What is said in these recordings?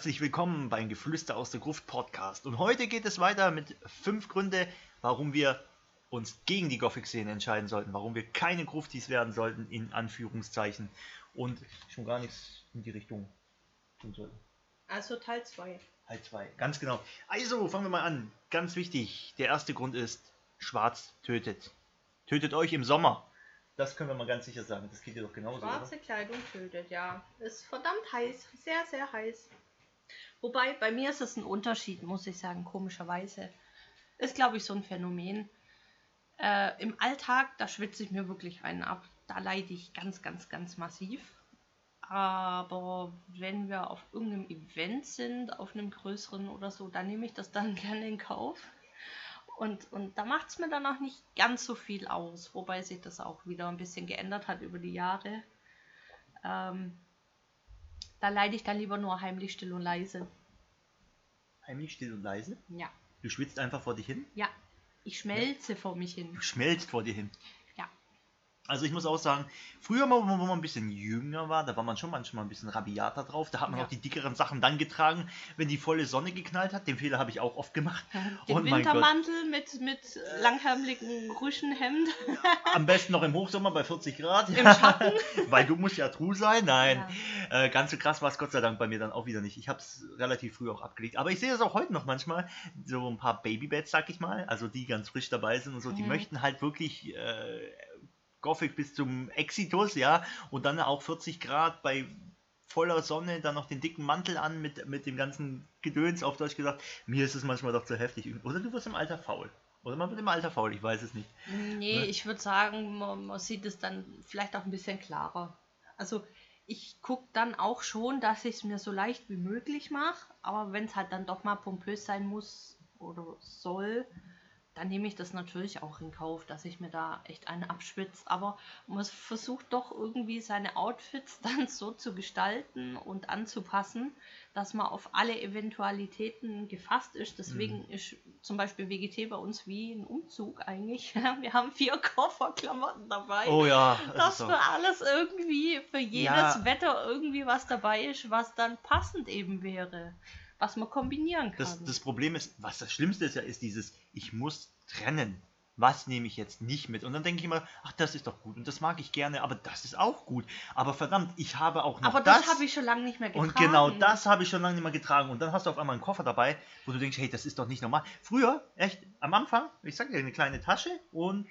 Herzlich willkommen beim Geflüster aus der Gruft Podcast. Und heute geht es weiter mit fünf Gründe, warum wir uns gegen die Gothic-Szene entscheiden sollten, warum wir keine Gruftis werden sollten, in Anführungszeichen. Und schon gar nichts in die Richtung tun sollten. Also Teil 2. Teil 2, ganz genau. Also, fangen wir mal an. Ganz wichtig, der erste Grund ist, Schwarz tötet. Tötet euch im Sommer. Das können wir mal ganz sicher sagen. Das geht dir doch genauso. Schwarze oder? Kleidung tötet, ja. Ist verdammt heiß. Sehr, sehr heiß. Wobei, bei mir ist es ein Unterschied, muss ich sagen, komischerweise. Ist, glaube ich, so ein Phänomen. Äh, Im Alltag, da schwitze ich mir wirklich einen ab. Da leide ich ganz, ganz, ganz massiv. Aber wenn wir auf irgendeinem Event sind, auf einem größeren oder so, dann nehme ich das dann gerne in Kauf. Und, und da macht es mir dann auch nicht ganz so viel aus, wobei sich das auch wieder ein bisschen geändert hat über die Jahre. Ähm, da leide ich dann lieber nur heimlich still und leise. Heimlich still und leise. Ja, Du schwitzt einfach vor dich hin. ja. Ich schmelze vor mich hin. Du schmelzt vor dir hin. Ja. Also ich muss auch sagen, früher wo man ein bisschen jünger war, da war man schon manchmal ein bisschen rabiater drauf. Da hat man Ja. auch die dickeren Sachen dann getragen, wenn die volle Sonne geknallt hat. Den Fehler habe ich auch oft gemacht. Den Und. Wintermantel mit, mit langärmeligen Rüschenhemd. Am besten noch im Hochsommer bei 40 Grad. Im Schatten. Weil du musst ja true sein. Nein. Äh, ganz so krass war es Gott sei Dank bei mir dann auch wieder nicht. Ich habe es relativ früh auch abgelegt. Aber ich sehe es auch heute noch manchmal. So ein paar Babybeds, sag ich mal. Also die ganz frisch dabei sind und so. Die Mhm. möchten halt wirklich äh, Gothic bis zum Exitus, ja. Und dann auch 40 Grad bei voller Sonne, dann noch den dicken Mantel an mit, mit dem ganzen Gedöns, auf Deutsch gesagt. Mir ist es manchmal doch zu heftig. Oder du wirst im Alter faul. Oder man wird im Alter faul, ich weiß es nicht. Nee, Ne? ich würde sagen, man, man sieht es dann vielleicht auch ein bisschen klarer. Also ich gucke dann auch schon, dass ich es mir so leicht wie möglich mache, aber wenn es halt dann doch mal pompös sein muss oder soll, dann nehme ich das natürlich auch in Kauf, dass ich mir da echt einen abschwitze. Aber man versucht doch irgendwie seine Outfits dann so zu gestalten und anzupassen, dass man auf alle Eventualitäten gefasst ist. Deswegen Mhm. ist zum Beispiel WGT bei uns wie ein Umzug eigentlich. Wir haben vier Kofferklamotten dabei. Oh ja, das dass für alles irgendwie, für jedes Ja. Wetter irgendwie was dabei ist, was dann passend eben wäre. Was man kombinieren kann. Das, das Problem ist, was das Schlimmste ist ja, ist dieses, ich muss trennen. Was nehme ich jetzt nicht mit? Und dann denke ich immer, ach, das ist doch gut und das mag ich gerne, aber das ist auch gut. Aber verdammt, ich habe auch noch Aber das, habe ich schon lange nicht mehr getragen. Und genau das habe ich schon lange nicht mehr getragen. Und dann hast du auf einmal einen Koffer dabei, wo du denkst, hey, das ist doch nicht normal. Früher, echt, am Anfang, ich sag dir, eine kleine Tasche und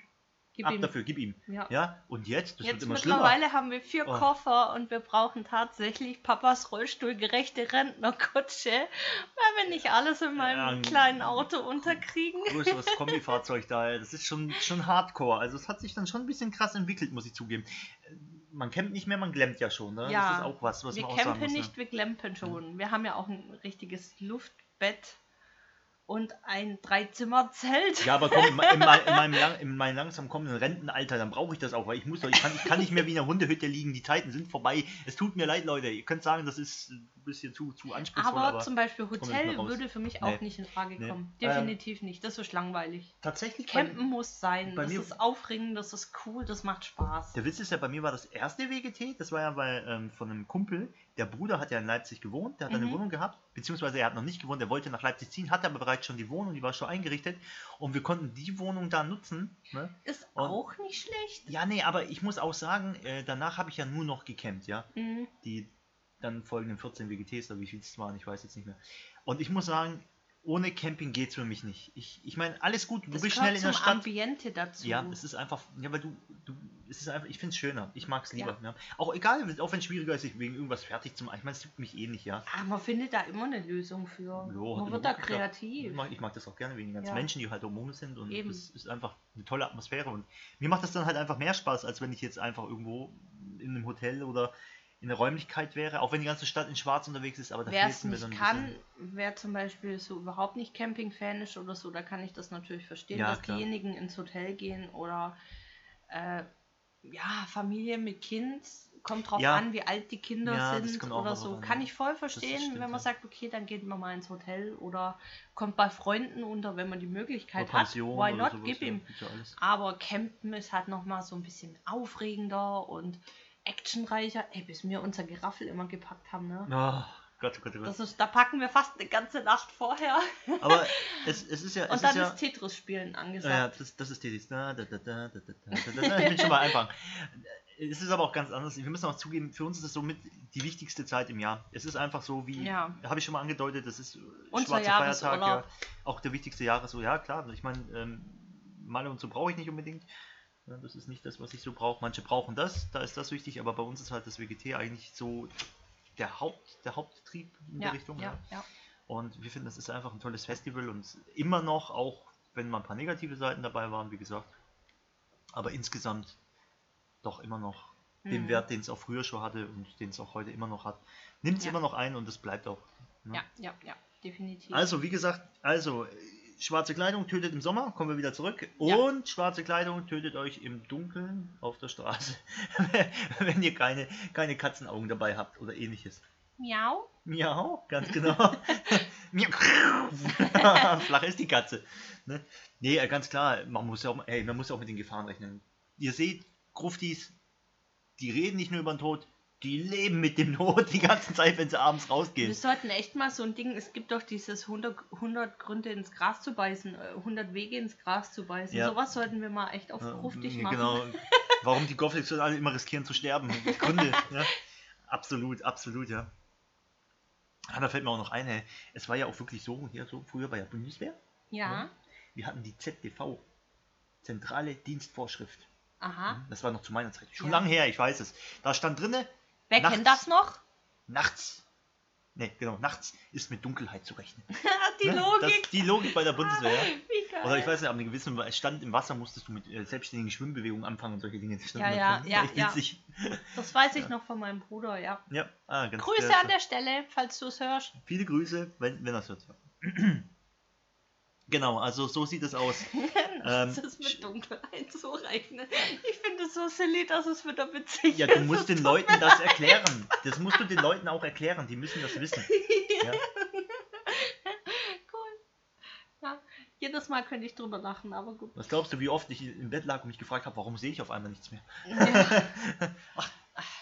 Gib ab ihm. dafür, gib ihm. Ja. Ja, und jetzt, das Jetzt wird immer schlimmer. mittlerweile haben wir vier Oh. Koffer und wir brauchen tatsächlich Papas Rollstuhlgerechte Rentnerkutsche, weil wir nicht alles in meinem ein- kleinen Auto unterkriegen. größeres Kombifahrzeug da. Das ist schon, schon hardcore. Also es hat sich dann schon ein bisschen krass entwickelt, muss ich zugeben. Man campt nicht mehr, man glemmt ja schon. Ne? Ja, das ist auch was, was wir man auch sagen campen muss. nicht, wir glempen schon. Wir haben ja auch ein richtiges Luftbett und ein Dreizimmerzelt. Ja, aber komm, in, mein- in, in, meinem, lang, in meinem langsam kommenden Rentenalter, dann brauche ich das auch, weil ich muss doch, ich kann, ich kann nicht mehr wie in einer Hundehütte liegen, die Zeiten sind vorbei. Es tut mir leid, Leute. Ihr könnt sagen, das ist ein bisschen zu, zu anspruchsvoll, aber, aber, zum Beispiel Hotel würde für mich Nee. auch nicht in Frage Nee. kommen. Definitiv nicht. Das ist langweilig. tatsächlich bei- Campen muss sein. bei Das mir- ist aufregend, das ist cool, das macht Spaß. Der Witz ist ja, bei mir war das erste WGT, das war ja bei, ähm, von einem Kumpel. Der Bruder hat ja in Leipzig gewohnt, der hat eine Mhm. Wohnung gehabt, beziehungsweise er hat noch nicht gewohnt, er wollte nach Leipzig ziehen, hatte aber bereits schon die Wohnung, die war schon eingerichtet und wir konnten die Wohnung da nutzen. Ne? Ist Und- auch nicht schlecht. Ja, nee, aber ich muss auch sagen, äh, danach habe ich ja nur noch gecampt, ja. Mhm. Die dann folgenden 14 WGTs, oder wie viel es waren, ich weiß jetzt nicht mehr. Und ich muss sagen, ohne Camping geht es für mich nicht. Ich, ich meine, alles gut, du Das bist schnell in der Stadt. Ambiente dazu. Ja, es ist einfach, ja, weil du, du, es ist einfach, ich finde es schöner, ich mag es lieber. Ja. Auch egal, auch wenn es schwieriger ist, sich wegen irgendwas fertig zu machen. Ich meine, es juckt mich eh nicht, ja. Ah, man findet da immer eine Lösung für. Jo, man wird da geklappt. Ich kreativ. mag, ich mag das auch gerne wegen den ganzen Ja. Menschen, die halt um sind und Eben. es ist einfach eine tolle Atmosphäre und mir macht das dann halt einfach mehr Spaß, als wenn ich jetzt einfach irgendwo in einem Hotel oder in der Räumlichkeit wäre, auch wenn die ganze Stadt in Schwarz unterwegs ist, aber da fehlt mir nicht dann ein kann, bisschen- wer zum Beispiel so überhaupt nicht Camping-Fan ist oder so, da kann ich das natürlich verstehen, Ja, dass klar. diejenigen ins Hotel gehen oder äh, ja, Familie mit Kind, kommt drauf Ja. an, wie alt die Kinder Ja, sind oder so. an, Kann ich voll verstehen, stimmt, wenn man sagt, okay, dann geht man mal ins Hotel oder kommt bei Freunden unter, wenn man die Möglichkeit hat. Why not? sowas, Gib ihm. Aber Campen ist halt nochmal so ein bisschen aufregender und actionreicher. Ey, bis wir unser Geraffel immer gepackt haben, ne? Ah, Gott, oh Gott, oh Gott. Das ist, da packen wir fast eine ganze Nacht vorher. Aber es, es ist ja. Es Und dann ist, ja, ist Tetris-Spielen ja, angesagt. das, das ist Tetris. Da, da, da, da, da, da, da. Ich bin schon mal einfach. Es ist aber auch ganz anders. Wir müssen auch zugeben, für uns ist es somit die wichtigste Zeit im Jahr. Es ist einfach so wie, Ja. habe ich schon mal angedeutet, das ist Unser schwarzer Feiertag, ja. Auch der wichtigste Jahres, so, ja klar. Ich meine, ähm, Malle und so brauche ich nicht unbedingt. Ja, das ist nicht das, was ich so brauche. Manche brauchen das, da ist das wichtig, aber bei uns ist halt das WGT eigentlich so der Haupt, der Haupttrieb in ja, der Richtung. ja, ja. Und wir finden, das ist einfach ein tolles Festival und immer noch, auch wenn mal ein paar negative Seiten dabei waren, wie gesagt, aber insgesamt doch immer noch den Mhm. Wert, den es auch früher schon hatte und den es auch heute immer noch hat. Nimmt es immer noch ein und es bleibt auch. ne? Ja, ja, ja, definitiv. Also, wie gesagt, also schwarze Kleidung tötet im Sommer, kommen wir wieder zurück. Ja. Und schwarze Kleidung tötet euch im Dunkeln auf der Straße, wenn ihr keine, keine Katzenaugen dabei habt oder ähnliches. Miau. Miau, ganz genau. Miau. Flach ist die Katze. Ne? Nee, äh, ganz klar, man muss ja auch, ey, man muss ja auch mit den Gefahren rechnen. Ihr seht, Gruftis, die reden nicht nur über den Tod, die leben mit dem Tod die ganze Zeit, wenn sie abends Wir rausgehen. sollten echt mal so ein Ding, es gibt doch dieses 100, 100 Gründe ins Gras zu beißen, äh, 100 Wege ins Gras zu beißen. Ja. Sowas sollten wir mal echt auf ja, machen. Genau. Warum die Gothics alle immer riskieren zu sterben. Gründe. ja. Absolut, absolut, ja. Ah, da fällt mir auch noch ein, ey. es war ja auch wirklich so, hier so früher bei der Bundeswehr, Ja, wir hatten die ZDV, Zentrale Dienstvorschrift. aha. Das war noch zu meiner Zeit. Schon Ja. lange her, ich weiß es. Da stand drinne, Wer Nachts. kennt das noch? nachts. Ne, genau, nachts ist mit Dunkelheit zu rechnen. die Ne? Logik. Das ist die Logik bei der Bundeswehr. ja. Wie geil. Oder ich weiß nicht, ab einem gewissen Stand im Wasser musstest du mit äh, selbstständigen Schwimmbewegungen anfangen und solche Dinge. Das Ja, ja, ja, ja. Das weiß ich noch von meinem Bruder, ja. Ja, ah, Grüße der- an der Stelle, falls du es hörst. Viele Grüße, wenn, wenn das hört. genau, also so sieht es aus. das Ähm, ist mit Dunkelheit so rechnen. Ich finde es so silly, dass es wieder witzig Ja, ist. du musst den Leuten das erklären. Das musst du den Leuten auch erklären. Die müssen das wissen. Ja. Cool. Ja, jedes Mal könnte ich drüber lachen, aber gut. Was glaubst du, wie oft ich im Bett lag und mich gefragt habe, warum sehe ich auf einmal nichts mehr?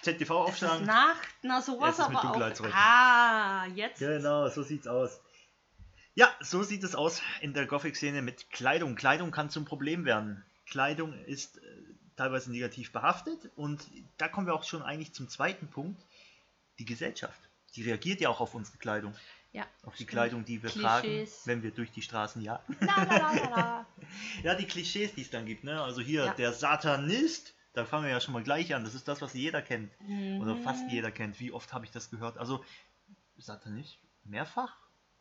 ZTV Es ist aufschlagen. Nacht, na sowas mit aber auch. Ah, jetzt. Genau, so sieht's aus. Ja, so sieht es aus in der Gothic-Szene mit Kleidung. Kleidung kann zum Problem werden. Kleidung ist äh, teilweise negativ behaftet und da kommen wir auch schon eigentlich zum zweiten Punkt. Die Gesellschaft. Die reagiert ja auch auf unsere Kleidung. Ja, Auf die stimmt. Kleidung, die wir Klischees. tragen, wenn wir durch die Straßen jagen. La, la, la. Ja, die Klischees, die es dann gibt. Ne? Also hier, Ja. der Satanist, da fangen wir ja schon mal gleich an. Das ist das, was jeder kennt. Oder fast Mhm. jeder kennt. Wie oft habe ich das gehört? Also, Satanist? Mehrfach?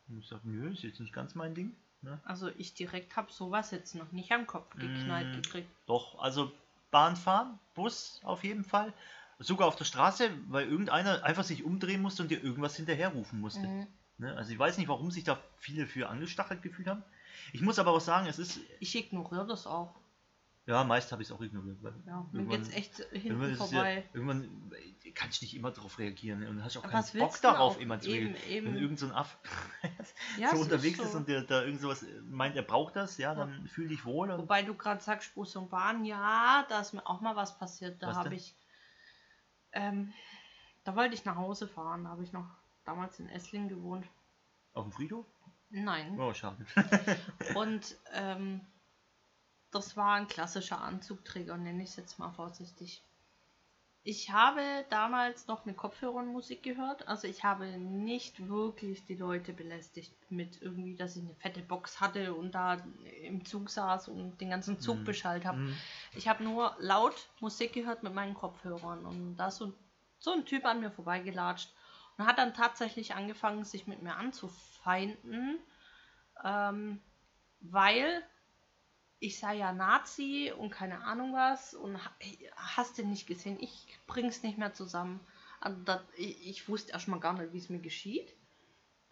Und ich sage, nö, ist jetzt nicht ganz mein Ding. Ne? Also ich direkt habe sowas jetzt noch nicht am Kopf geknallt Mm. gekriegt. Doch, also Bahn fahren, Bus auf jeden Fall. Sogar auf der Straße, weil irgendeiner einfach sich umdrehen musste und dir irgendwas hinterherrufen musste. Mhm. Ne? Also ich weiß nicht, warum sich da viele für angestachelt gefühlt haben. Ich muss aber auch sagen, es ist, Ich ignoriere das auch. Ja, meist habe ich es auch ignoriert. Weil Ja, mir irgendwann- geht's echt irgendwann hinten ist es vorbei. Ja, irgendwann äh, kannst du nicht immer darauf reagieren ne? und hast auch Aber keinen Bock darauf immer zu Eben, eben. Wenn irgend so ein Aff Ja, so unterwegs so. ist und der da irgend sowas meint, er braucht das, ja, dann fühl dich wohl. Wobei du gerade sagst, Bus und Bahn, ja, da ist mir auch mal was passiert. Da habe ich, ähm, da wollte ich nach Hause fahren. Da habe ich noch damals in Esslingen gewohnt. auf dem Friedhof? Nein. Oh, schade. Und ähm, das war ein klassischer Anzugträger, nenne ich es jetzt mal vorsichtig. Ich habe damals noch eine Kopfhörermusik gehört, also ich habe nicht wirklich die Leute belästigt mit irgendwie, dass ich eine fette Box hatte und da im Zug saß und den ganzen Zug Mhm. beschallt habe. Mhm. Ich habe nur laut Musik gehört mit meinen Kopfhörern und da ist so, so ein Typ an mir vorbeigelatscht und hat dann tatsächlich angefangen, sich mit mir anzufeinden, ähm, weil ich sei ja Nazi und keine Ahnung was und ha- hast du nicht gesehen, ich bring's nicht mehr zusammen. Also das, ich, ich wusste erstmal gar nicht, wie es mir geschieht.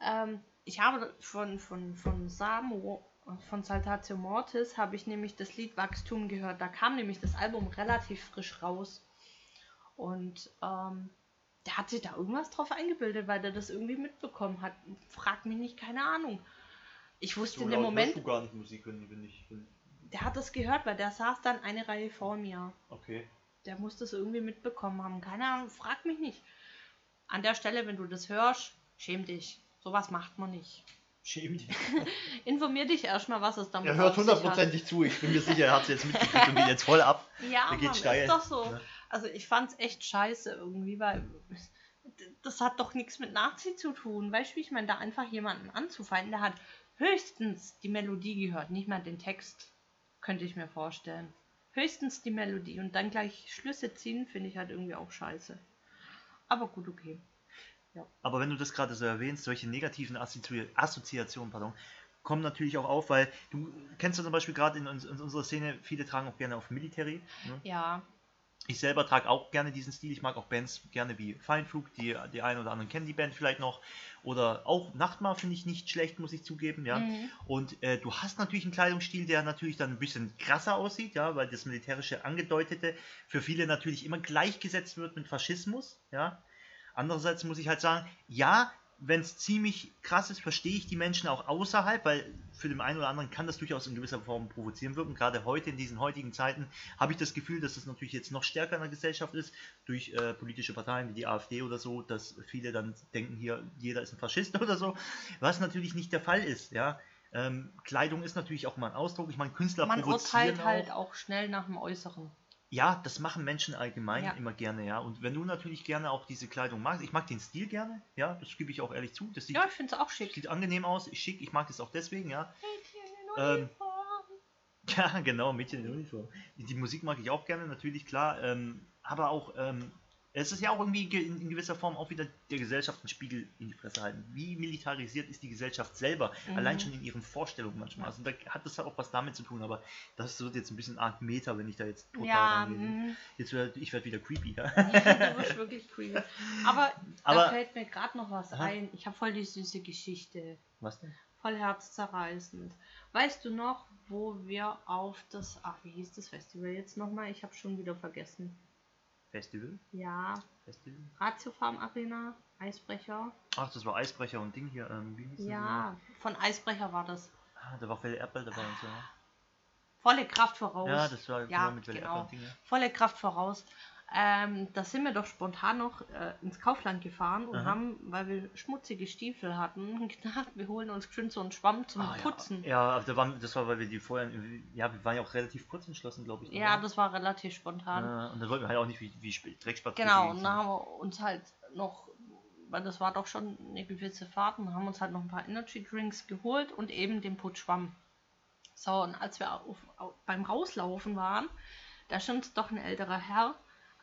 Ähm, ich habe von, von, von Samo, von Saltatio Mortis, habe ich nämlich das Lied Wachstum gehört. Da kam nämlich das Album relativ frisch raus. Und ähm, der hat sich da irgendwas drauf eingebildet, weil der das irgendwie mitbekommen hat. Frag mich nicht, keine Ahnung. Ich wusste in dem Moment, du gar nicht Musik, wenn ich. Wenn, der hat das gehört, weil der saß dann eine Reihe vor mir. okay. Der muss das irgendwie mitbekommen haben. Keine Ahnung, frag mich nicht. An der Stelle, wenn du das hörst, Schäm dich. Sowas macht man nicht. Schäm dich. Informier dich erstmal, was es damit Er hört hundertprozentig zu. Ich bin mir sicher, er hat es jetzt mitgekriegt und geht jetzt voll ab. Ja, Mann, ist doch so. Ja. Also ich fand's echt scheiße irgendwie, weil das hat doch nichts mit Nazi zu tun. Weißt du, wie ich meine, da einfach jemanden anzufallen, der hat höchstens die Melodie gehört, nicht mal den Text, könnte ich mir vorstellen. Höchstens die Melodie und dann gleich Schlüsse ziehen, finde ich halt irgendwie auch scheiße. Aber gut, okay. Aber wenn du das gerade so erwähnst, solche negativen Assozi Assoziationen, pardon, kommen natürlich auch auf, weil du kennst ja zum Beispiel gerade in, in unserer Szene, viele tragen auch gerne auf Military. Ne? Ja, Ich selber trage auch gerne diesen Stil. Ich mag auch Bands gerne wie Feinflug, die, die einen oder anderen kennen die Band vielleicht noch. Oder auch Nachtmar finde ich nicht schlecht, muss ich zugeben, ja. Mhm. Und äh, du hast natürlich einen Kleidungsstil, der natürlich dann ein bisschen krasser aussieht, ja, weil das militärische Angedeutete für viele natürlich immer gleichgesetzt wird mit Faschismus, ja. Andererseits muss ich halt sagen, ja, wenn es ziemlich krass ist, verstehe ich die Menschen auch außerhalb, weil für den einen oder anderen kann das durchaus in gewisser Form provozieren wirken. Gerade heute, in diesen heutigen Zeiten, habe ich das Gefühl, dass das natürlich jetzt noch stärker in der Gesellschaft ist, durch äh, politische Parteien wie die AfD oder so, dass viele dann denken, hier, jeder ist ein Faschist oder so, was natürlich nicht der Fall ist, ja. Ähm, Kleidung ist natürlich auch mal ein Ausdruck. Ich meine, Künstler man provozieren urteilt halt auch. auch schnell nach dem Äußeren. Ja, das machen Menschen allgemein Ja. immer gerne, ja. Und wenn du natürlich gerne auch diese Kleidung magst, ich mag den Stil gerne, ja, das gebe ich auch ehrlich zu. Das sieht, Ja, ich finde es auch schick. sieht angenehm aus, schick, ich mag das auch deswegen, ja. Mädchen in Ähm, Uniform. Ja, genau, Mädchen in Uniform. Die, die Musik mag ich auch gerne, natürlich, klar. Ähm, aber auch, ähm, es ist ja auch irgendwie ge- in, gewisser Form auch wieder der Gesellschaft einen Spiegel in die Fresse halten. Wie militarisiert ist die Gesellschaft selber? Mhm. Allein schon in ihren Vorstellungen manchmal. Also da hat das halt auch was damit zu tun, aber das wird jetzt ein bisschen arg Meta, wenn ich da jetzt total Ja, mm, Jetzt werd, ich werde wieder creepy, ja. du wirst wirklich creepy. Aber, Aber- da fällt mir gerade noch was Aha. ein. Ich habe voll die süße Geschichte. Was denn? Voll herzzerreißend. Weißt du noch, wo wir auf das. Ach, wie hieß das Festival jetzt nochmal? Ich habe schon wieder vergessen. Festival? Ja, Festival? Ratio Farm Arena, Eisbrecher. Ach, das war Eisbrecher und Ding hier. Ähm, wie hieß das Ja, von Eisbrecher war das. Ah, da war Felle Erdball dabei und so. ne? Volle Kraft voraus. Ja, das war Ja, genau mit Welle genau. Ding. volle Kraft voraus. Ähm, da sind wir doch spontan noch äh, ins Kaufland gefahren und Aha. haben, weil wir schmutzige Stiefel hatten, gedacht, wir holen uns schön so einen Schwamm zum Ah, Putzen. Ja, ja aber da waren, das war, weil wir die vorher, ja, wir waren ja auch relativ kurz entschlossen, glaube ich. Ja, oder? das war relativ spontan. Äh, und dann wollten wir halt auch nicht wie, wie Sp- Dreckspatz genau, und dann haben wir uns halt noch, weil das war doch schon eine gewisse Fahrt, und haben uns halt noch ein paar Energy Drinks geholt und eben den Putzschwamm. So, und als wir auf, auf, beim Rauslaufen waren, da stand doch ein älterer Herr,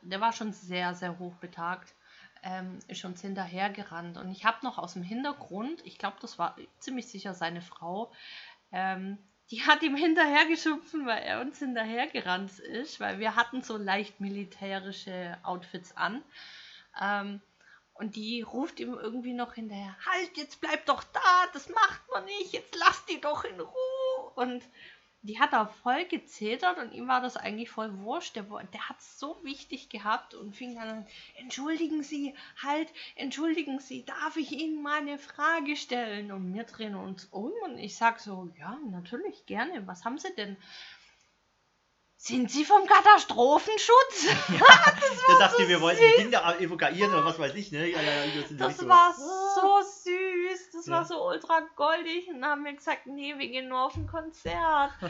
der war schon sehr, sehr hoch betagt, ähm, ist uns hinterhergerannt. Und ich habe noch aus dem Hintergrund, ich glaube, das war ziemlich sicher seine Frau, ähm, die hat ihm hinterhergeschumpfen, weil er uns hinterhergerannt ist, weil wir hatten so leicht militärische Outfits an. Ähm, und die ruft ihm irgendwie noch hinterher, halt, jetzt bleib doch da, das macht man nicht, jetzt lass die doch in Ruhe. Und die hat da voll gezetert und ihm war das eigentlich voll wurscht. Der, der hat es so wichtig gehabt und fing dann an, entschuldigen Sie, halt, entschuldigen Sie, darf ich Ihnen mal eine Frage stellen? Und wir drehen uns um und ich sag so, ja, natürlich, gerne, was haben Sie denn? Sind Sie vom Katastrophenschutz? Der dachte, so wir wollten die Kinder evakuieren oder was weiß ich, ne? Ja, ja, ja, das Das war so süß, das Ja. war so ultra goldig. Und dann haben wir gesagt, nee, wir gehen nur auf ein Konzert.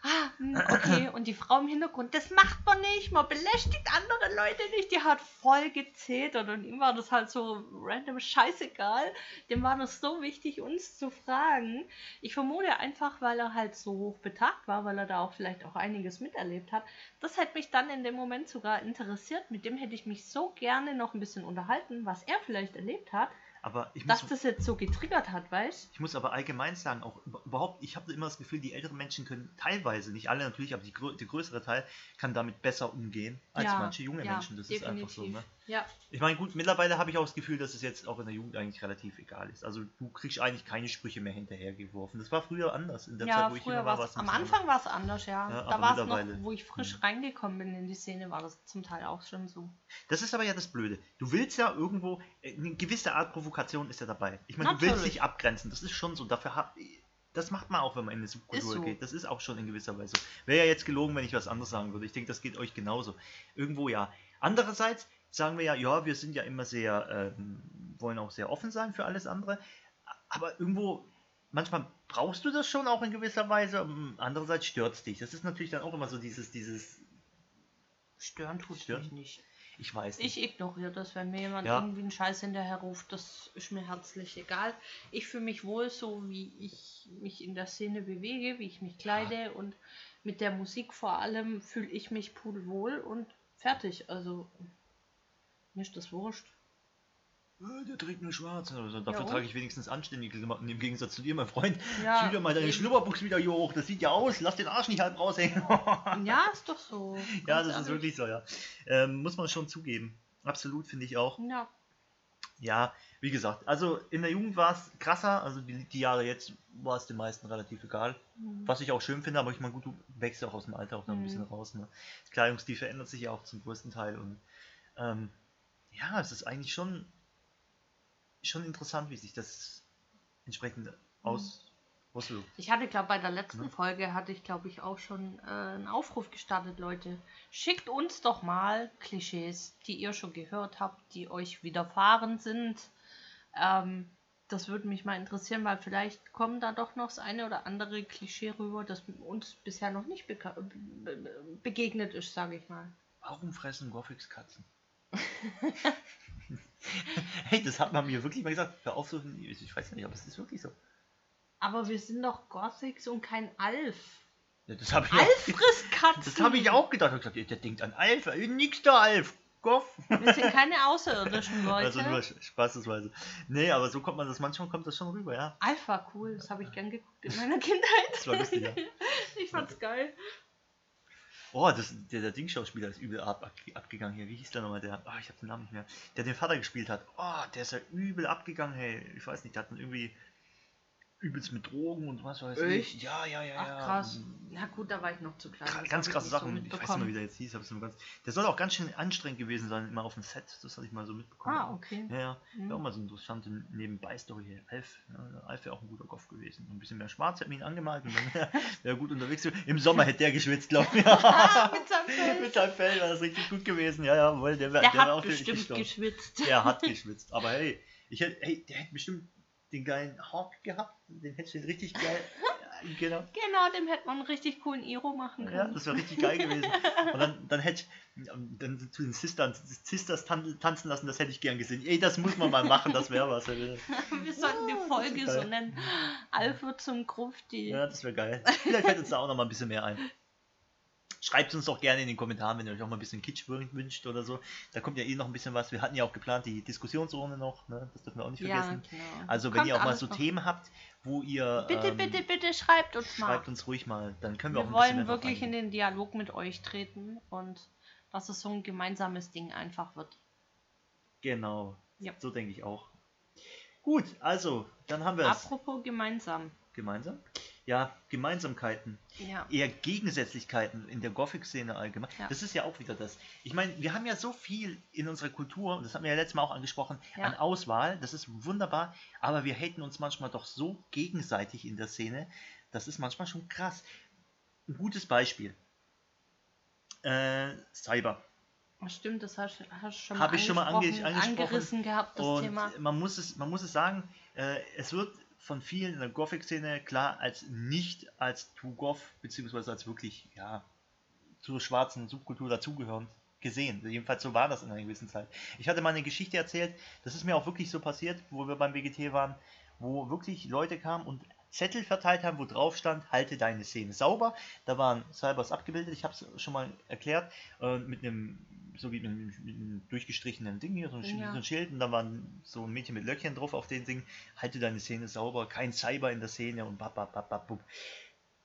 Ah, hm, okay, und die Frau im Hintergrund, das macht man nicht, man belästigt andere Leute nicht. Die hat voll gezetert und ihm war das halt so random scheißegal. Dem war das so wichtig, uns zu fragen. Ich vermute einfach, weil er halt so hoch betagt war, weil er da auch vielleicht auch einiges miterlebt hat. Das hätte mich dann in dem Moment sogar interessiert. Mit dem hätte ich mich so gerne noch ein bisschen unterhalten, was er vielleicht erlebt hat, Aber ich muss, dass das jetzt so getriggert hat, weißt ich muss aber allgemein sagen, auch über- überhaupt, ich habe immer das Gefühl, die älteren Menschen können teilweise, nicht alle natürlich, aber die, der größere Teil kann damit besser umgehen als Ja, manche junge ja, Menschen. Das ist einfach so. Ne? Ja, Ich meine, gut, mittlerweile habe ich auch das Gefühl, dass es jetzt auch in der Jugend eigentlich relativ egal ist. Also du kriegst eigentlich keine Sprüche mehr hinterhergeworfen. Das war früher anders. In der ja Zeit, wo ich früher jünger war, am Anfang war es anders, ja. Ja, da war es noch, wo ich frisch Hm. reingekommen bin in die Szene, war das zum Teil auch schon so. Das ist aber ja das Blöde. Du willst ja irgendwo, äh, eine gewisse Art Provokation ist ja dabei. Ich meine, du willst dich abgrenzen. Das ist schon so. Dafür hab, das macht man auch, wenn man in eine Subkultur so. geht. Das ist auch schon in gewisser Weise so. Wäre ja jetzt gelogen, wenn ich was anderes sagen würde. Ich denke, das geht euch genauso. Irgendwo ja. Andererseits, sagen wir ja, ja, wir sind ja immer sehr, ähm, wollen auch sehr offen sein für alles andere. Aber irgendwo, manchmal brauchst du das schon auch in gewisser Weise, ähm, andererseits stört es dich. Das ist natürlich dann auch immer so dieses, dieses, Stören tut Stören? mich nicht. ich weiß nicht. Ich ignoriere das, wenn mir jemand Ja. irgendwie einen Scheiß hinterher ruft, das ist mir herzlich egal. Ich fühle mich wohl so, wie ich mich in der Szene bewege, wie ich mich kleide und mit der Musik vor allem fühle ich mich pudelwohl und fertig. Also mir ist das wurscht. Der trägt nur schwarz. Also, dafür Ja, trage ich wenigstens anständige Klamotten im Gegensatz zu dir, mein Freund. Ja, Zieh dir mal deine eben. Schlubberbuchs wieder hier hoch. Das sieht ja aus. Lass den Arsch nicht halb raushängen. Ja, ist doch so. ja, das ist wirklich so, ja. Ähm, muss man schon zugeben. Absolut, finde ich auch. Ja, Ja, wie gesagt, also in der Jugend war es krasser. Also die, die Jahre jetzt war es den meisten relativ egal. Mhm. Was ich auch schön finde, aber ich meine, gut, du wächst ja auch aus dem Alter auch noch ein Mhm. bisschen raus. Ne? Das Kleidungsstil verändert sich ja auch zum größten Teil. Und ähm, ja, es ist eigentlich schon, schon interessant, wie sich das entsprechend aus, auswirkt. Ich hatte, glaube bei der letzten Ne? Folge hatte ich, glaube ich, auch schon äh, einen Aufruf gestartet, Leute. Schickt uns doch mal Klischees, die ihr schon gehört habt, die euch widerfahren sind. Ähm, das würde mich mal interessieren, weil vielleicht kommen da doch noch das eine oder andere Klischee rüber, das uns bisher noch nicht be be begegnet ist, sage ich mal. Warum fressen Gothics Katzen? hey, das hat man mir wirklich mal gesagt. Hör auf so, ich weiß ja nicht, aber es ist wirklich so. Aber wir sind doch Gothics und kein Alf. Ja, das habe ich, Alf auch- das hab ich auch gedacht. Ich hab gesagt, der denkt an Alf. äh, Nix da, Alf. Goff. Wir sind keine außerirdischen Leute. Also nur spaßesweise. Nee, aber so kommt man das, manchmal kommt das schon rüber, ja. Alf war cool, das habe ich gern geguckt in meiner Kindheit. Das war lustig, ja. Ich fand's geil. Oh, das, der, der Ding-Schauspieler ist übel ab, ab, abgegangen hier. Wie hieß der nochmal? Der, oh, ich habe den Namen nicht mehr. Der den Vater gespielt hat. Oh, der ist ja übel abgegangen, hey. Ich weiß nicht, der hat dann irgendwie übelst mit Drogen und was weiß Echt? ich. Ja, ja, ja, Ach ja. krass. Ja gut, da war ich noch zu klein. Das Ganz krasse nicht so Sachen. ich weiß nicht mehr, wie der jetzt hieß. hab's nur ganz, der soll auch ganz schön anstrengend gewesen sein, immer auf dem Set. Das hatte ich mal so mitbekommen. Ah, okay. Ja, ja. Mhm. Auch mal so eine interessante Nebenbei-Story hier. Alf, ja, Alf wäre auch ein guter Goff gewesen. Ein bisschen mehr schwarz hätte ihn angemalt und dann wäre er gut unterwegs. Im Sommer hätte der geschwitzt, glaube ich. Ah, mit seinem Fell. Mit seinem Fell wäre das richtig gut gewesen. Ja, ja, weil der wäre Der der hat auch bestimmt geschwitzt. Der hat geschwitzt. Aber hey, ich hätte, hey, der hätte bestimmt den geilen Hawk gehabt. Den hätte ich den richtig geil. Ja, genau. Genau, dem hätte man einen richtig coolen Iro machen Ja, können. das wäre richtig geil gewesen. Und dann, dann hätte ich dann zu den Sisters, Sisters tan tanzen lassen, das hätte ich gern gesehen. Ey, das muss man mal machen, das wäre was. Wir sollten die Folge so nennen. Wird zum Grufti. Ja, das wäre geil. Vielleicht fällt uns da auch noch mal ein bisschen mehr ein. Schreibt uns doch gerne in den Kommentaren, wenn ihr euch auch mal ein bisschen Kitsch wün- wünscht oder so. Da kommt ja eh noch ein bisschen was. Wir hatten ja auch geplant die Diskussionsrunde noch, ne? das dürfen wir auch nicht Ja, vergessen. genau. Also wenn Kommt ihr auch mal so noch. Themen habt, wo ihr Bitte, ähm, bitte, bitte schreibt uns mal. schreibt uns ruhig mal, dann können wir, Wir auch ein bisschen wollen mehr drauf wirklich in den Dialog mit euch treten und dass es so ein gemeinsames Ding einfach wird. Genau, Ja. so denke ich auch. Gut, also, dann haben wir es Apropos gemeinsam. gemeinsam. Ja, Gemeinsamkeiten, Ja. eher Gegensätzlichkeiten in der Gothic-Szene allgemein. Ja. Das ist ja auch wieder das. Ich meine, wir haben ja so viel in unserer Kultur, und das haben wir ja letztes Mal auch angesprochen, Ja. an Auswahl. Das ist wunderbar, aber wir haten uns manchmal doch so gegenseitig in der Szene. Das ist manchmal schon krass. Ein gutes Beispiel. Äh, Cyber. Stimmt, das hast, hast schon Hab ich schon mal ange- angerissen gehabt, das Und Thema. man muss es, man muss es sagen, äh, es wird von vielen in der Gothic-Szene klar als nicht als True Goth, beziehungsweise als wirklich, ja, zur schwarzen Subkultur dazugehören, gesehen. Jedenfalls so war das in einer gewissen Zeit. Ich hatte mal eine Geschichte erzählt, das ist mir auch wirklich so passiert, wo wir beim BGT waren, wo wirklich Leute kamen und Zettel verteilt haben, wo drauf stand, halte deine Szene sauber. Da waren Cybers abgebildet, ich habe es schon mal erklärt, äh, mit einem, so wie mit einem, mit einem durchgestrichenen Ding hier, so ein, Ja. so ein Schild, und da waren so ein Mädchen mit Löckchen drauf auf den Ding, halte deine Szene sauber, kein Cyber in der Szene und bup.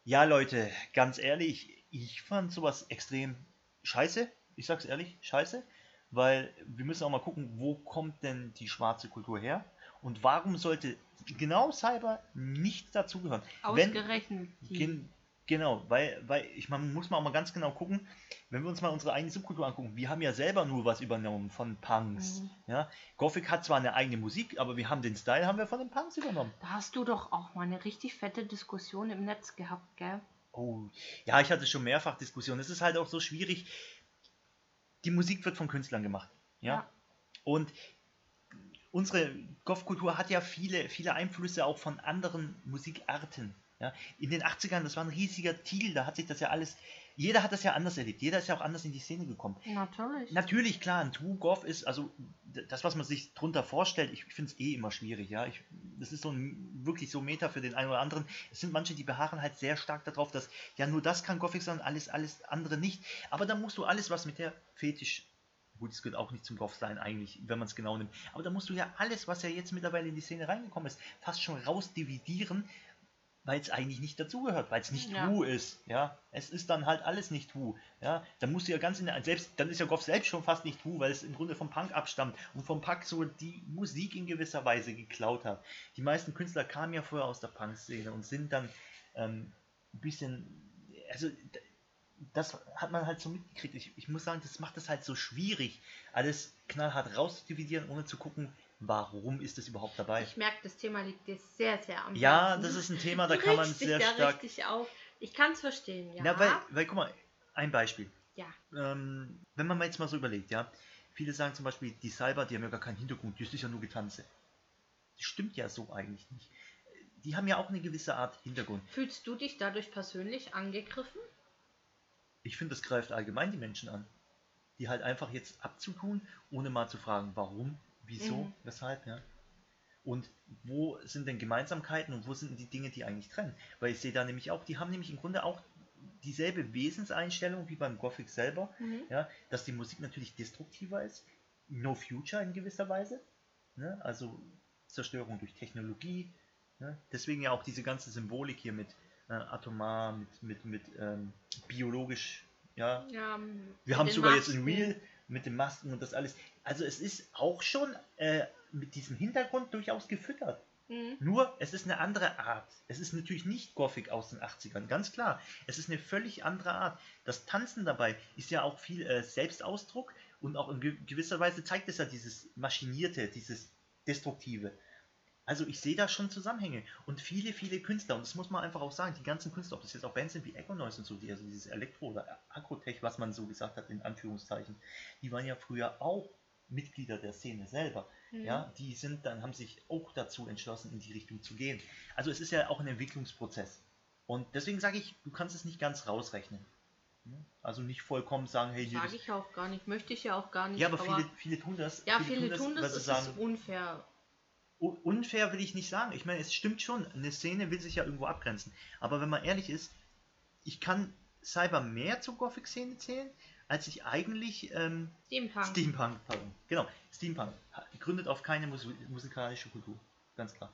Ja, Leute, ganz ehrlich, ich fand sowas extrem scheiße. Ich sag's ehrlich, scheiße. Weil wir müssen auch mal gucken, wo kommt denn die schwarze Kultur her? Und warum sollte genau Cyber nicht dazugehören? Wenn, Ausgerechnet gen, genau, weil, weil ich man muss mal auch mal ganz genau gucken, wenn wir uns mal unsere eigene Subkultur angucken, wir haben ja selber nur was übernommen von Punks. Mhm. Ja? Gothic hat zwar eine eigene Musik, aber wir haben den Style haben wir von den Punks übernommen. Da hast du doch auch mal eine richtig fette Diskussion im Netz gehabt, gell? Oh, ja, ich hatte schon mehrfach Diskussionen. Es ist halt auch so schwierig. Die Musik wird von Künstlern gemacht. Ja. Ja. Und unsere Goth-Kultur hat ja viele, viele Einflüsse auch von anderen Musikarten. Ja. In den 80ern, das war ein riesiger Titel, da hat sich das ja alles, jeder hat das ja anders erlebt, jeder ist ja auch anders in die Szene gekommen. Natürlich. Natürlich, klar, ein True Goth ist, also das, was man sich drunter vorstellt, ich finde es eh immer schwierig, ja. Ich, das ist so ein, wirklich so Meta für den einen oder anderen. Es sind manche, die beharren halt sehr stark darauf, dass ja nur das kann Gothic sein, alles, alles andere nicht. Aber dann musst du alles, was mit der Fetisch, gut, es gehört auch nicht zum Goth sein eigentlich, wenn man es genau nimmt, aber da musst du ja alles, was ja jetzt mittlerweile in die Szene reingekommen ist, fast schon rausdividieren, weil es eigentlich nicht dazugehört, weil es nicht Ja. True ist, ja. Es ist dann halt alles nicht True, ja. Dann musst du ja ganz in der, selbst, dann ist ja Goff selbst schon fast nicht True, weil es im Grunde vom Punk abstammt und vom Punk so die Musik in gewisser Weise geklaut hat. Die meisten Künstler kamen ja vorher aus der Punk-Szene und sind dann ähm, ein bisschen, also das hat man halt so mitgekriegt. Ich, ich muss sagen, das macht es halt so schwierig, alles knallhart rauszudividieren, ohne zu gucken, warum ist das überhaupt dabei. Ich merke, das Thema liegt dir sehr, sehr am Ja, Herzen. das ist ein Thema, da Du kann man sehr da stark. richtig auf. Ich kann es verstehen, ja. Ja, weil, weil, guck mal, ein Beispiel. Ja. Ähm, wenn man mal jetzt mal so überlegt, ja, viele sagen zum Beispiel, die Cyber, die haben ja gar keinen Hintergrund, das ist ja nur Getanze. Das stimmt ja so eigentlich nicht. Die haben ja auch eine gewisse Art Hintergrund. Fühlst du dich dadurch persönlich angegriffen? Ich finde, das greift allgemein die Menschen an. Die halt einfach jetzt abzutun, ohne mal zu fragen, warum, wieso, Mhm. weshalb, ja. Und wo sind denn Gemeinsamkeiten und wo sind denn die Dinge, die eigentlich trennen? Weil ich sehe da nämlich auch, die haben nämlich im Grunde auch dieselbe Wesenseinstellung wie beim Gothic selber, Mhm. ja, dass die Musik natürlich destruktiver ist, no future in gewisser Weise, ne? also Zerstörung durch Technologie, ne? deswegen ja auch diese ganze Symbolik hier mit äh, atomar, mit, mit, mit ähm, biologisch, ja, Ja, wir haben sogar jetzt in Real mit den Masken und das alles. Also es ist auch schon äh, mit diesem Hintergrund durchaus gefüttert. Mhm. Nur, es ist eine andere Art. Es ist natürlich nicht Gothic aus den 80ern, ganz klar. Es ist eine völlig andere Art. Das Tanzen dabei ist ja auch viel äh, Selbstausdruck und auch in ge gewisser Weise zeigt es ja dieses Maschinierte, dieses Destruktive. Also ich sehe da schon Zusammenhänge. Und viele, viele Künstler, und das muss man einfach auch sagen, die ganzen Künstler, ob das jetzt auch Bands sind wie Echo Noise und so, die, also dieses Elektro- oder Agrotech, was man so gesagt hat, in Anführungszeichen, die waren ja früher auch Mitglieder der Szene selber. Mhm. Ja, die sind dann, haben sich auch dazu entschlossen, in die Richtung zu gehen. Also es ist ja auch ein Entwicklungsprozess. Und deswegen sage ich, du kannst es nicht ganz rausrechnen. Ne? Also nicht vollkommen sagen, hey, Sage ich auch gar nicht, möchte ich ja auch gar nicht. ja, aber viele, viele tun das. ja, viele, tun weil das, sie es sagen, ist unfair. Unfair will ich nicht sagen. Ich meine, es stimmt schon, eine Szene will sich ja irgendwo abgrenzen. Aber wenn man ehrlich ist, ich kann Cyber mehr zur Gothic-Szene zählen, als ich eigentlich ähm, Steampunk. Steampunk, pardon. Genau, Steampunk gründet auf keine Mus musikalische Kultur, ganz klar.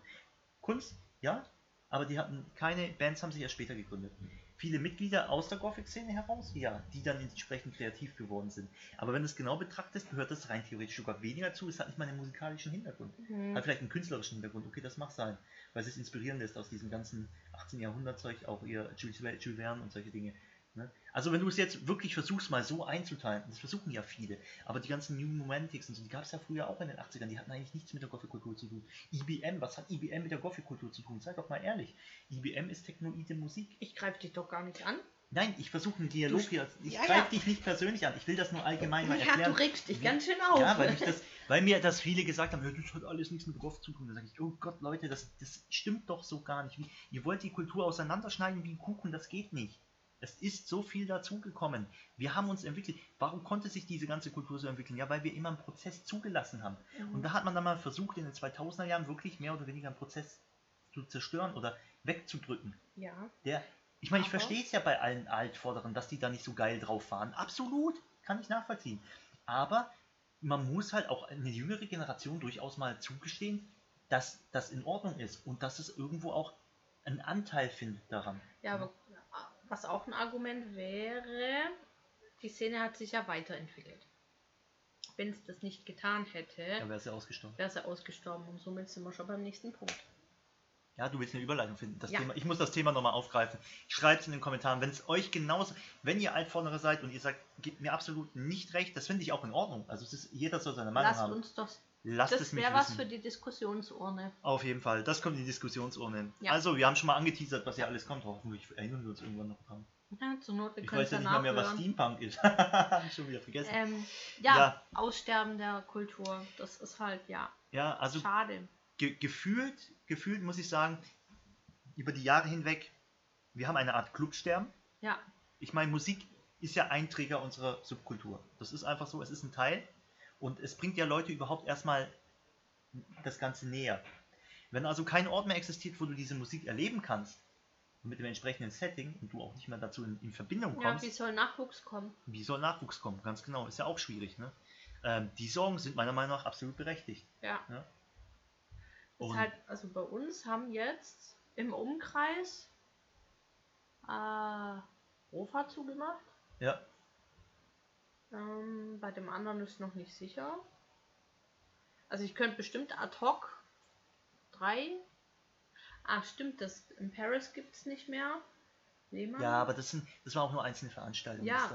Kunst, ja, aber die hatten keine Bands, haben sich erst später gegründet. Viele Mitglieder aus der Gothic-Szene heraus, ja, die dann entsprechend kreativ geworden sind. Aber wenn du es genau betrachtest, gehört das rein theoretisch sogar weniger zu. Es hat nicht mal einen musikalischen Hintergrund. Mhm. Hat vielleicht einen künstlerischen Hintergrund, okay, das mag sein, weil es sich inspirieren lässt aus diesem ganzen 18. Jahrhundert-Zeug, auch ihr Jules, Ver- Jules Verne und solche Dinge. Ne? Also wenn du es jetzt wirklich versuchst, mal so einzuteilen, das versuchen ja viele, aber die ganzen New Romantics und so, die gab es ja früher auch in den 80ern, die hatten eigentlich nichts mit der Gothic-Kultur zu tun. IBM, was hat IBM mit der Gothic-Kultur zu tun? Sei doch mal ehrlich. IBM ist technoide Musik. Ich greife dich doch gar nicht an. Nein, ich versuche einen Dialog hier. Ich Ja, greife ja. dich nicht persönlich an. Ich will das nur allgemein mal Ja, erklären. du regst dich ganz schön auf. Ja, weil, das, weil mir das viele gesagt haben, ja, das hat alles nichts mit Goth zu tun. Da sage ich, oh Gott, Leute, das, das stimmt doch so gar nicht. Wie, ihr wollt die Kultur auseinanderschneiden wie ein Kuchen, das geht nicht. Es ist so viel dazugekommen. Wir haben uns entwickelt. Warum konnte sich diese ganze Kultur so entwickeln? Ja, weil wir immer einen Prozess zugelassen haben. Mhm. Und da hat man dann mal versucht, in den 2000er Jahren wirklich mehr oder weniger einen Prozess zu zerstören oder wegzudrücken. ja. Der, ich meine, ich verstehe es ja bei allen Altvorderen, dass die da nicht so geil drauf waren. Absolut, kann ich nachvollziehen. Aber man muss halt auch eine jüngere Generation durchaus mal zugestehen, dass das in Ordnung ist und dass es irgendwo auch einen Anteil findet daran. Ja, aber was auch ein Argument wäre, die Szene hat sich ja weiterentwickelt. Wenn es das nicht getan hätte, Da wäre ja ausgestorben. wäre sie ausgestorben. Und somit sind wir schon beim nächsten Punkt. Ja, du willst eine Überleitung finden. Das Ja. Thema, ich muss das Thema nochmal aufgreifen. Schreibt es in den Kommentaren, wenn es euch genauso, wenn ihr Altvordere seid und ihr sagt, gebt mir absolut nicht recht, das finde ich auch in Ordnung. Also es ist, jeder soll seine Meinung Lasst haben. uns Lasst es Das mich wäre was für die Diskussionsurne. Auf jeden Fall, das kommt in die Diskussionsurne. Ja. Also, wir haben schon mal angeteasert, was hier alles kommt. Hoffentlich erinnern wir uns irgendwann noch dran. Ja, zur Not, wir Ich weiß es ja ja nicht mal mehr, was. Steampunk ist. Schon wieder vergessen. Ähm, ja, Ja. Aussterben der Kultur. Das ist halt, ja, ja, also schade. ge gefühlt, gefühlt muss ich sagen, über die Jahre hinweg, wir haben eine Art Clubsterben. Ja, Ich meine, Musik ist ja ein Träger unserer Subkultur. Das ist einfach so, es ist ein Teil und es bringt ja Leute überhaupt erstmal das Ganze näher. Wenn also kein Ort mehr existiert, wo du diese Musik erleben kannst, mit dem entsprechenden Setting und du auch nicht mehr dazu in, in Verbindung ja kommst, wie soll Nachwuchs kommen? wie soll Nachwuchs kommen? Ganz genau, ist ja auch schwierig. Ne? Ähm, die Sorgen sind meiner Meinung nach absolut berechtigt. Ja. Ja. Ist Und- halt, also bei uns haben jetzt im Umkreis äh, Rofa zugemacht. Ja, Ähm, bei dem anderen ist noch nicht sicher. Also ich könnte bestimmt ad hoc drei. Ah, stimmt, das in Paris gibt es nicht mehr. Lehmann. ja, aber das sind, das waren auch nur einzelne Veranstaltungen. Ja.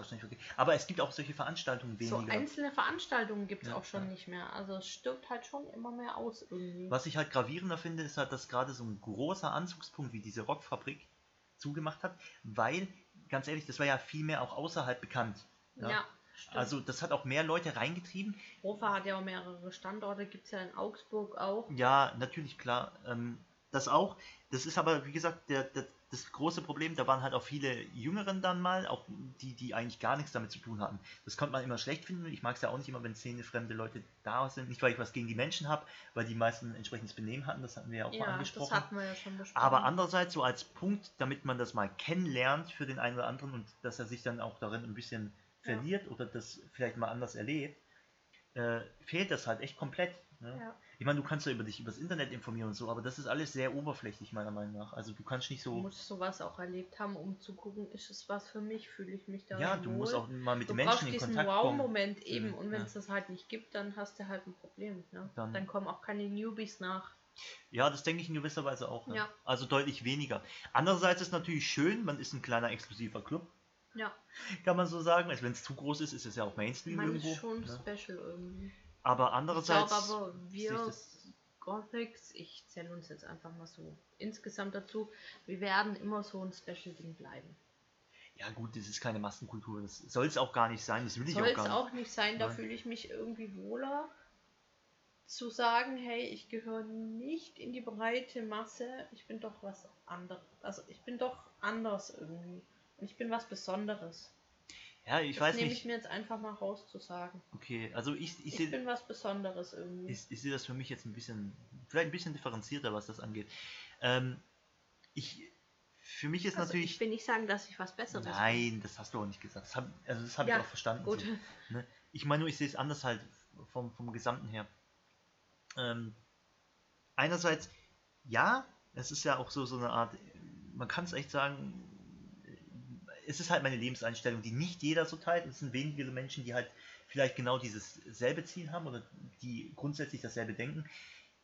Aber es gibt auch solche Veranstaltungen so weniger. einzelne Veranstaltungen gibt es Ja, auch schon ja. nicht mehr. Also es stirbt halt schon immer mehr aus irgendwie. Was ich halt gravierender finde, ist halt, dass gerade so ein großer Anzugspunkt wie diese Rockfabrik zugemacht hat, weil, ganz ehrlich, das war ja viel mehr auch außerhalb bekannt. Ja, stimmt. Also das hat auch mehr Leute reingetrieben. Rofa hat ja auch mehrere Standorte, gibt es ja in Augsburg auch. Ja, natürlich, klar. Ähm, das auch. Das ist aber, wie gesagt, der, der, das große Problem, da waren halt auch viele Jüngeren dann mal, auch die, die eigentlich gar nichts damit zu tun hatten. Das konnte man immer schlecht finden. Ich mag es ja auch nicht immer, wenn szenefremde Leute da sind. Nicht, weil ich was gegen die Menschen habe, weil die meisten ein entsprechendes Benehmen hatten. Das hatten wir ja auch mal Ja, das angesprochen. hatten wir ja schon besprochen. Aber andererseits, so als Punkt, damit man das mal kennenlernt für den einen oder anderen und dass er sich dann auch darin ein bisschen. Verliert oder das vielleicht mal anders erlebt, äh, fehlt das halt echt komplett. Ne? Ja. Ich meine, du kannst ja über dich übers Internet informieren und so, aber das ist alles sehr oberflächlich, meiner Meinung nach. Also du kannst nicht Du so. musst sowas auch erlebt haben, um zu gucken, ist es was für mich, fühle ich mich da Ja, wohl. du musst auch mal mit du den Menschen in Kontakt kommen. Wow-Moment eben Mhm, und wenn ja. es das halt nicht gibt, dann hast du halt ein Problem. Ne? Dann- Dann, kommen auch keine Newbies nach. Ja, das denke ich in gewisser Weise auch. Ne? Ja. Also deutlich weniger. Andererseits ist natürlich schön, man ist ein kleiner exklusiver Club, Ja, kann man so sagen. Also wenn es zu groß ist, ist es ja auch Mainstream man irgendwo. ist schon ne? special irgendwie. Aber Ich andererseits. glaube aber, ich wir Gothics, ich zähle uns jetzt einfach mal so insgesamt dazu, wir werden immer so ein Special-Ding bleiben. Ja gut, das ist keine Massenkultur. Das soll es auch gar nicht sein. Das will ich Soll auch es gar nicht. auch nicht sein, da fühle ich mich irgendwie wohler zu sagen, hey, ich gehöre nicht in die breite Masse, ich bin doch was anderes. Also ich bin doch anders irgendwie. Ich bin was Besonderes. Ja, ich das weiß nehme nicht. ich mir jetzt einfach mal raus zu sagen. Okay, also ich, ich Ich, sehe bin was Besonderes irgendwie. ich, ich sehe das für mich jetzt ein bisschen, vielleicht ein bisschen differenzierter, was das angeht. Ähm, ich, für mich ist also natürlich. ich will nicht sagen, dass ich was Besseres Nein, das hast du auch nicht gesagt. Das hab, also das habe Ja, ich auch verstanden. Gut. So, ne? Ich meine nur, ich sehe es anders halt vom, vom Gesamten her. Ähm, einerseits, ja, es ist ja auch so, so eine Art, man kann es echt sagen, es ist halt meine Lebenseinstellung, die nicht jeder so teilt. Es sind wenige Menschen, die halt vielleicht genau dieses selbe Ziel haben oder die grundsätzlich dasselbe denken.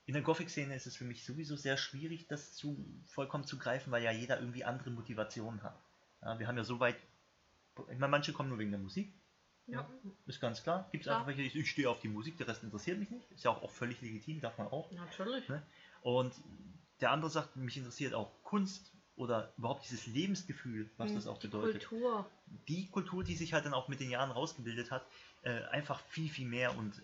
In der Gothic-Szene ist es für mich sowieso sehr schwierig, das zu vollkommen zu greifen, weil ja jeder irgendwie andere Motivationen hat. Ja, wir haben ja so weit, ich meine, manche kommen nur wegen der Musik, Ja. ist ganz klar. Gibt es einfach welche, ich, ich stehe auf die Musik, der Rest interessiert mich nicht. Ist ja auch, auch völlig legitim, darf man auch. Natürlich. Ne? Und der andere sagt, mich interessiert auch Kunst oder überhaupt dieses Lebensgefühl, was das auch die bedeutet. Kultur. Die Kultur, die sich halt dann auch mit den Jahren rausgebildet hat, äh, einfach viel, viel mehr. Und äh,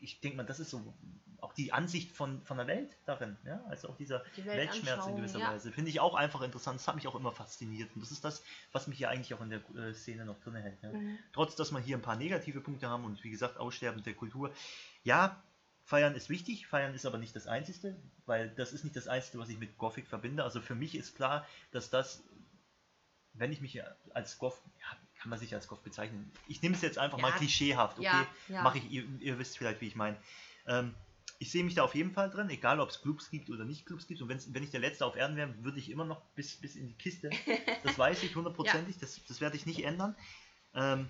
ich denke mal, das ist so auch die Ansicht von, von der Welt darin. Ja? Also auch dieser Die Weltschmerz in gewisser ja. Weise. Finde ich auch einfach interessant. Das hat mich auch immer fasziniert. Und das ist das, was mich ja eigentlich auch in der äh, Szene noch drin hält. Ja? Mhm. Trotz, dass wir hier ein paar negative Punkte haben und wie gesagt, Aussterben der Kultur. Ja, Feiern ist wichtig, Feiern ist aber nicht das Einzige, weil das ist nicht das Einzige, was ich mit Gothic verbinde. Also für mich ist klar, dass das, wenn ich mich als Goth, ja, kann man sich als Goth bezeichnen. Ich nehme es jetzt einfach mal Ja. klischeehaft, okay? Ja. Mache ich, ihr, ihr wisst vielleicht, wie ich meine. Ähm, ich sehe mich da auf jeden Fall drin, egal ob es Clubs gibt oder nicht Clubs gibt. Und wenn ich der Letzte auf Erden wäre, würde ich immer noch bis, bis in die Kiste. Das weiß ich hundertprozentig, das, das werde ich nicht ändern. Ähm,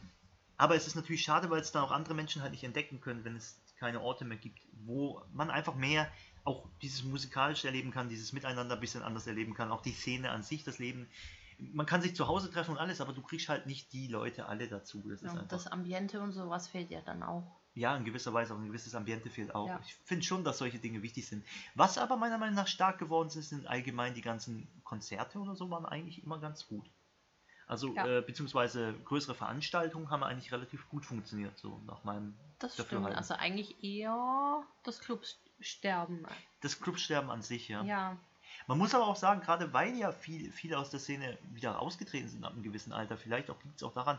aber es ist natürlich schade, weil es dann auch andere Menschen halt nicht entdecken können, wenn es keine Orte mehr gibt, wo man einfach mehr auch dieses musikalische erleben kann, dieses Miteinander ein bisschen anders erleben kann, auch die Szene an sich, das Leben. Man kann sich zu Hause treffen und alles, aber du kriegst halt nicht die Leute alle dazu. Das ist Ja, das Ambiente und sowas fehlt ja dann auch. ja, in gewisser Weise auch ein gewisses Ambiente fehlt auch. Ja. Ich finde schon, dass solche Dinge wichtig sind. Was aber meiner Meinung nach stark geworden ist, sind allgemein die ganzen Konzerte oder so, waren eigentlich immer ganz gut. Also, Ja. äh, beziehungsweise größere Veranstaltungen haben eigentlich relativ gut funktioniert, so nach meinem Das stimmt. Also eigentlich eher das Clubsterben. Das Clubsterben an sich, ja. Ja. Man muss aber auch sagen, gerade weil ja viel, viele aus der Szene wieder ausgetreten sind ab einem gewissen Alter, vielleicht auch liegt es auch daran,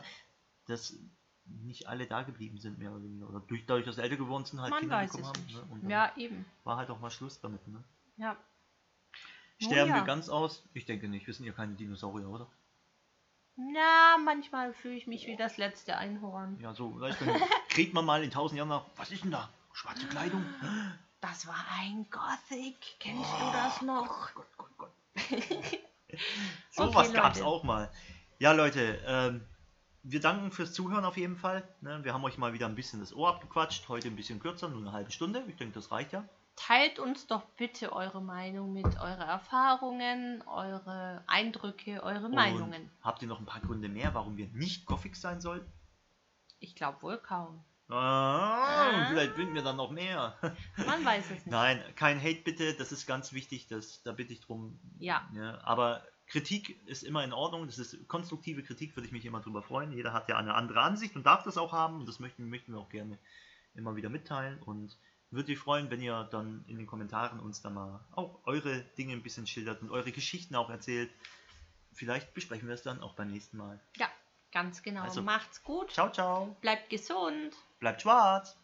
dass nicht alle da geblieben sind, mehr oder weniger. Oder durch, dadurch, dass sie älter geworden sind, halt Man Kinder bekommen haben. Ne? Und Ja, eben. war halt auch mal Schluss damit. Ne? Ja. Sterben ja. wir ganz aus? Ich denke nicht. Wir sind ja keine Dinosaurier, oder? Na, manchmal fühle ich mich wie das letzte Einhorn. Ja, so. Vielleicht wenn- kriegt man mal in tausend Jahren nach. Was ist denn da? Schwarze Kleidung? Das war ein Gothic. Kennst Oh, du das noch? Gott, Gott, Gott. so Okay, was gab's Leute. auch mal. Ja, Leute, ähm, wir danken fürs Zuhören auf jeden Fall. Ne? Wir haben euch mal wieder ein bisschen das Ohr abgequatscht. Heute ein bisschen kürzer, nur eine halbe Stunde. Ich denke, das reicht ja. Teilt uns doch bitte eure Meinung mit, eure Erfahrungen, eure Eindrücke, eure Meinungen. Und habt ihr noch ein paar Gründe mehr, warum wir nicht Gothic sein sollten? Ich glaube wohl kaum. Ah, Ah. Vielleicht finden wir dann noch mehr. Man weiß es nicht. Nein, kein Hate bitte, das ist ganz wichtig, das, da bitte ich drum. Ja. Ja, aber Kritik ist immer in Ordnung, das ist konstruktive Kritik, würde ich mich immer drüber freuen. Jeder hat ja eine andere Ansicht und darf das auch haben und das möchten, möchten wir auch gerne immer wieder mitteilen und würde mich freuen, wenn ihr dann in den Kommentaren uns dann mal auch eure Dinge ein bisschen schildert und eure Geschichten auch erzählt. Vielleicht besprechen wir es dann auch beim nächsten Mal. Ja, ganz genau. Also- Macht's gut. Ciao, ciao, Bleibt gesund. bleibt schwarz!